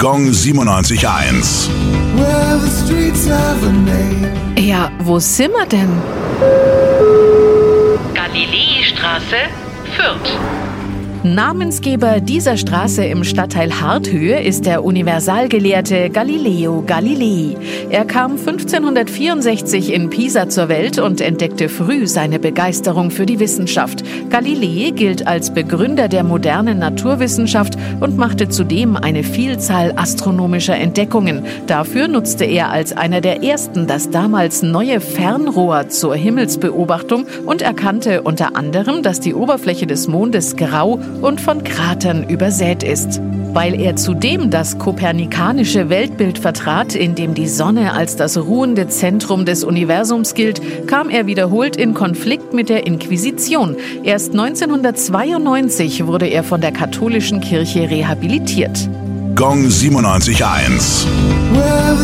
Gong 97.1. Well, the streets have a name. Ja, wo sind wir denn? Galileestraße, Fürth. Namensgeber dieser Straße im Stadtteil Harthöhe ist der Universalgelehrte Galileo Galilei. Er kam 1564 in Pisa zur Welt und entdeckte früh seine Begeisterung für die Wissenschaft. Galilei gilt als Begründer der modernen Naturwissenschaft und machte zudem eine Vielzahl astronomischer Entdeckungen. Dafür nutzte er als einer der ersten das damals neue Fernrohr zur Himmelsbeobachtung und erkannte unter anderem, dass die Oberfläche des Mondes grau und von Kratern übersät ist. Weil er zudem das kopernikanische Weltbild vertrat, in dem die Sonne als das ruhende Zentrum des Universums gilt, kam er wiederholt in Konflikt mit der Inquisition. Erst 1992 wurde er von der katholischen Kirche rehabilitiert. Gong 97.1. Well,